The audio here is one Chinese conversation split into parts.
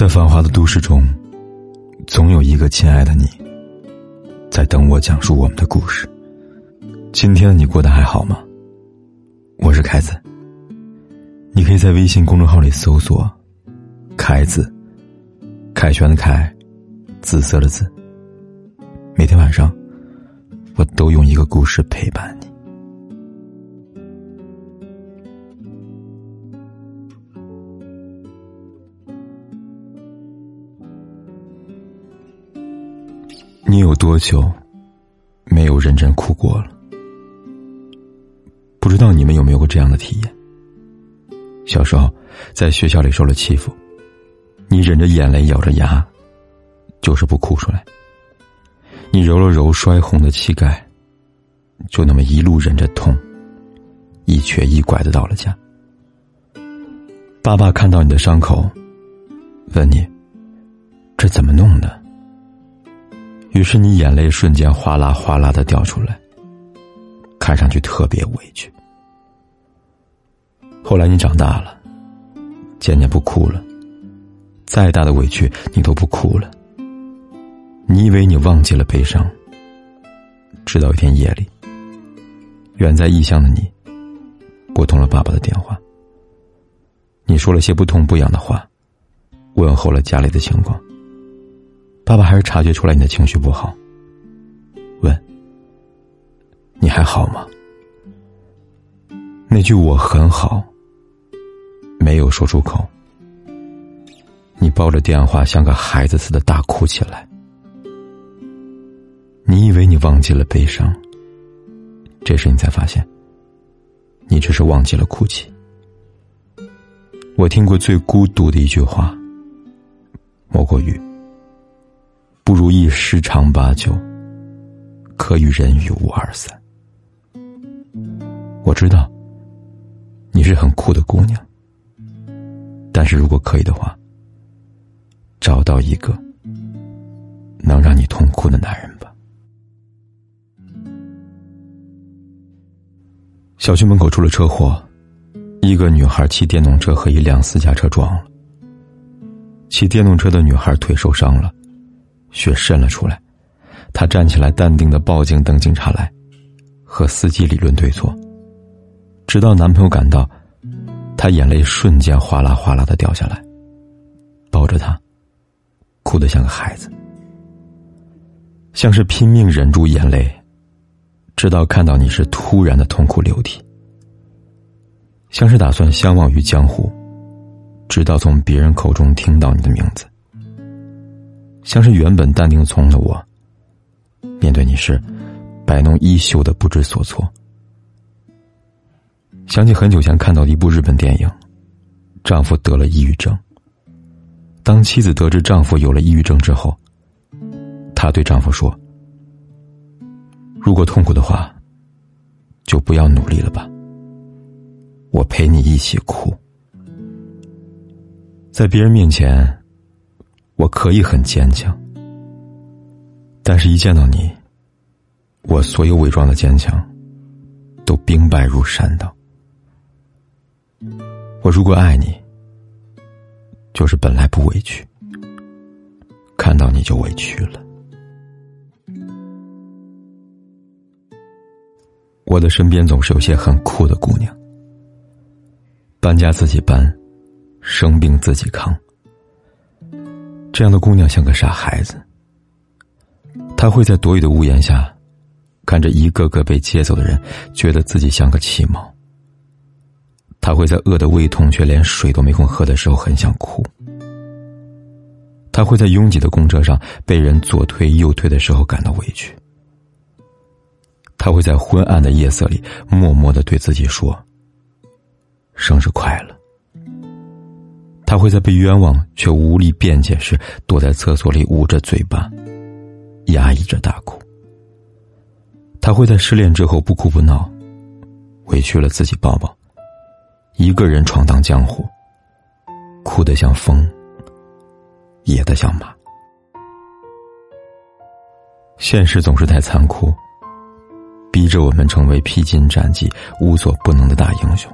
在繁华的都市中，总有一个亲爱的你，在等我讲述我们的故事。今天你过得还好吗？我是凯子。你可以在微信公众号里搜索“凯子”，凯旋的凯，紫色的紫。每天晚上，我都用一个故事陪伴你。你有多久没有认真哭过了？不知道你们有没有过这样的体验？小时候在学校里受了欺负，你忍着眼泪，咬着牙，就是不哭出来。你揉了揉摔红的膝盖，就那么一路忍着痛，一瘸一拐的到了家。爸爸看到你的伤口，问你：“这怎么弄的？”于是你眼泪瞬间哗啦哗啦的掉出来，看上去特别委屈。后来你长大了，渐渐不哭了，再大的委屈你都不哭了。你以为你忘记了悲伤，直到一天夜里，远在异乡的你，拨通了爸爸的电话。你说了些不痛不痒的话，问候了家里的情况。爸爸还是察觉出来你的情绪不好，问：“你还好吗？”那句“我很好”没有说出口，你抱着电话像个孩子似的大哭起来。你以为你忘记了悲伤，这时你才发现，你只是忘记了哭泣。我听过最孤独的一句话，莫过于。不如意十常八九，可与人语无二三。我知道你是很酷的姑娘，但是如果可以的话，找到一个能让你痛哭的男人吧。小区门口出了车祸，一个女孩骑电动车和一辆私家车撞了，骑电动车的女孩腿受伤了。血渗了出来，他站起来，淡定的报警，等警察来，和司机理论对错，直到男朋友赶到，他眼泪瞬间哗啦哗啦的掉下来，抱着他，哭得像个孩子，像是拼命忍住眼泪，直到看到你是突然的痛哭流涕，像是打算相忘于江湖，直到从别人口中听到你的名字。像是原本淡定从容的我，面对你时，摆弄衣袖的不知所措。想起很久前看到的一部日本电影，丈夫得了抑郁症。当妻子得知丈夫有了抑郁症之后，她对丈夫说：“如果痛苦的话，就不要努力了吧，我陪你一起哭。”在别人面前。我可以很坚强，但是，一见到你，我所有伪装的坚强都兵败如山倒。我如果爱你，就是本来不委屈，看到你就委屈了。我的身边总是有些很酷的姑娘，搬家自己搬，生病自己扛。这样的姑娘像个傻孩子，她会在躲雨的屋檐下，看着一个个被接走的人，觉得自己像个弃猫。她会在饿得胃痛却连水都没空喝的时候很想哭。她会在拥挤的公车上被人左推右推的时候感到委屈。她会在昏暗的夜色里默默的对自己说：“生日快乐。”他会在被冤枉却无力辩解时，躲在厕所里捂着嘴巴，压抑着大哭。他会在失恋之后不哭不闹，委屈了自己抱抱，一个人闯荡江湖，哭得像风，野得像马。现实总是太残酷，逼着我们成为披荆斩棘、无所不能的大英雄。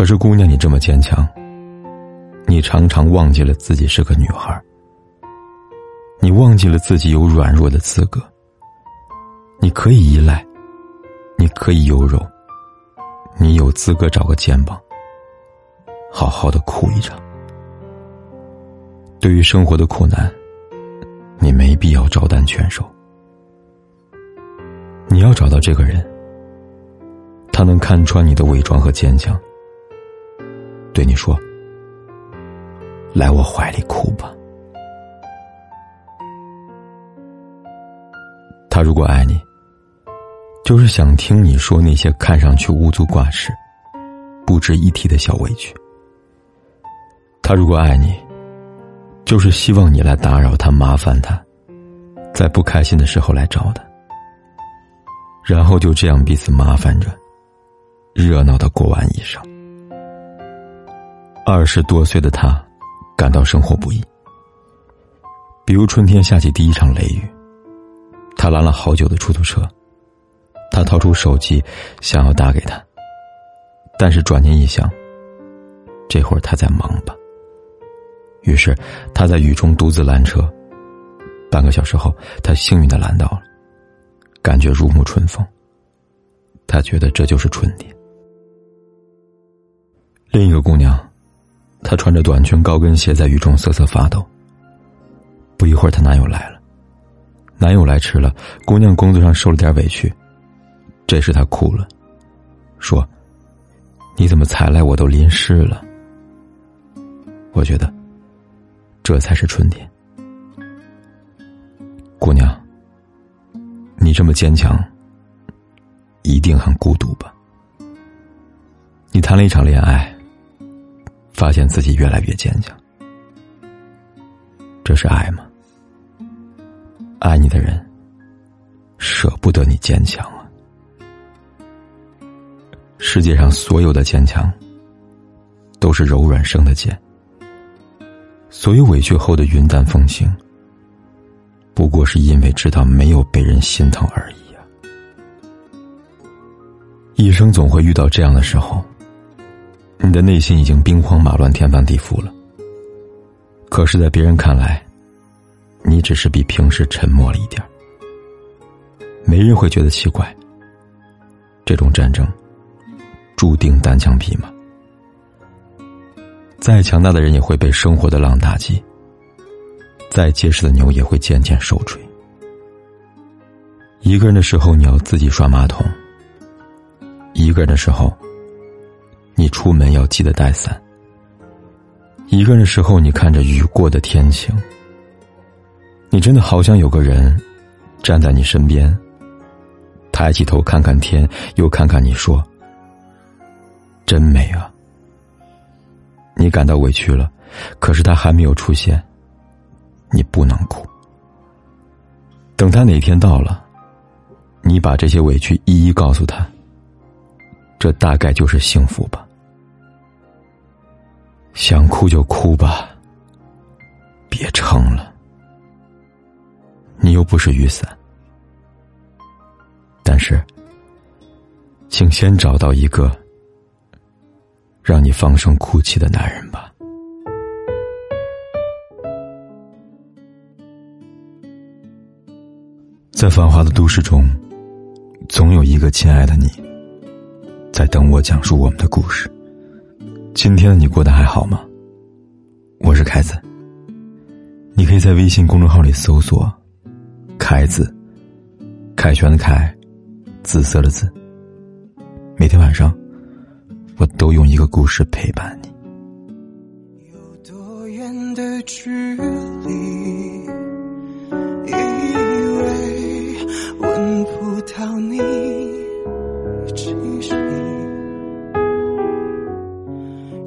可是，姑娘，你这么坚强，你常常忘记了自己是个女孩，你忘记了自己有软弱的资格。你可以依赖，你可以优柔，你有资格找个肩膀，好好的哭一场。对于生活的苦难，你没必要照单全收。你要找到这个人，他能看穿你的伪装和坚强，对你说：“来我怀里哭吧。”他如果爱你，就是想听你说那些看上去无足挂齿、不值一提的小委屈。他如果爱你，就是希望你来打扰他、麻烦他，在不开心的时候来找他。然后就这样彼此麻烦着，热闹的过完一生。二十多岁的他，感到生活不易。比如春天下起第一场雷雨，他拦了好久的出租车，他掏出手机想要打给他，但是转念一想，这会儿他在忙吧。于是他在雨中独自拦车，半个小时后，他幸运的拦到了。感觉如沐春风，他觉得这就是春天。她穿着短裙高跟鞋在雨中瑟瑟发抖。不一会儿，她男友来了，男友来迟了，姑娘工作上受了点委屈，这时她哭了，说：“你怎么才来，我都淋湿了。”我觉得，这才是春天，姑娘。你这么坚强，一定很孤独吧？你谈了一场恋爱，发现自己越来越坚强，这是爱吗？爱你的人舍不得你坚强啊！世界上所有的坚强，都是柔软生的茧，所有委屈后的云淡风轻。不过是因为知道没有被人心疼而已啊！一生总会遇到这样的时候，你的内心已经兵荒马乱、天翻地覆了。可是，在别人看来，你只是比平时沉默了一点没人会觉得奇怪。这种战争，注定单枪匹马。再强大的人也会被生活的浪打击。再结实的牛也会渐渐受锤。一个人的时候，你要自己刷马桶；一个人的时候，你出门要记得带伞；一个人的时候，你看着雨过的天晴。你真的好想有个人站在你身边，抬起头看看天，又看看你，说：“真美啊！”你感到委屈了，可是他还没有出现。你不能哭，等他哪天到了，你把这些委屈一一告诉他，这大概就是幸福吧。想哭就哭吧，别撑了，你又不是雨伞。但是，请先找到一个让你放声哭泣的男人吧。在繁华的都市中，总有一个亲爱的你，在等我讲述我们的故事。今天的你过得还好吗？我是凯子。你可以在微信公众号里搜索“凯子”，凯旋的凯，紫色的紫。每天晚上，我都用一个故事陪伴你。有多远的距离？以为闻不到你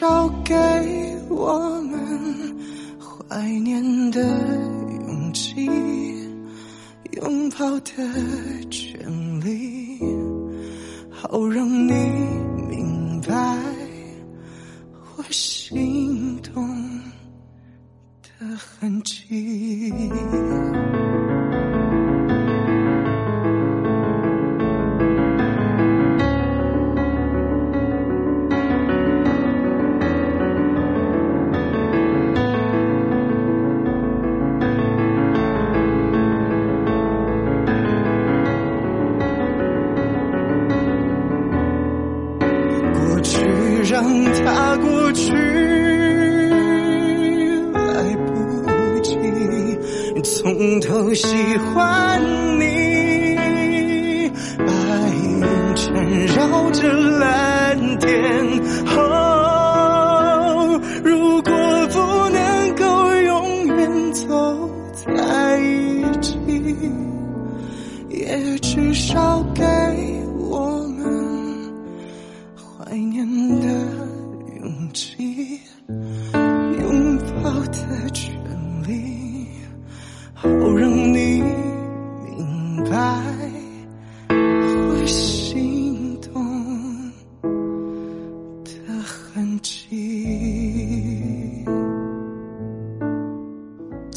少给我们怀念的勇气，拥抱的权利，好让你从头喜欢你。白云缠绕着蓝天，哦，如果不能够永远走在一起，也至少给我们怀念的。勇气，拥抱的权利，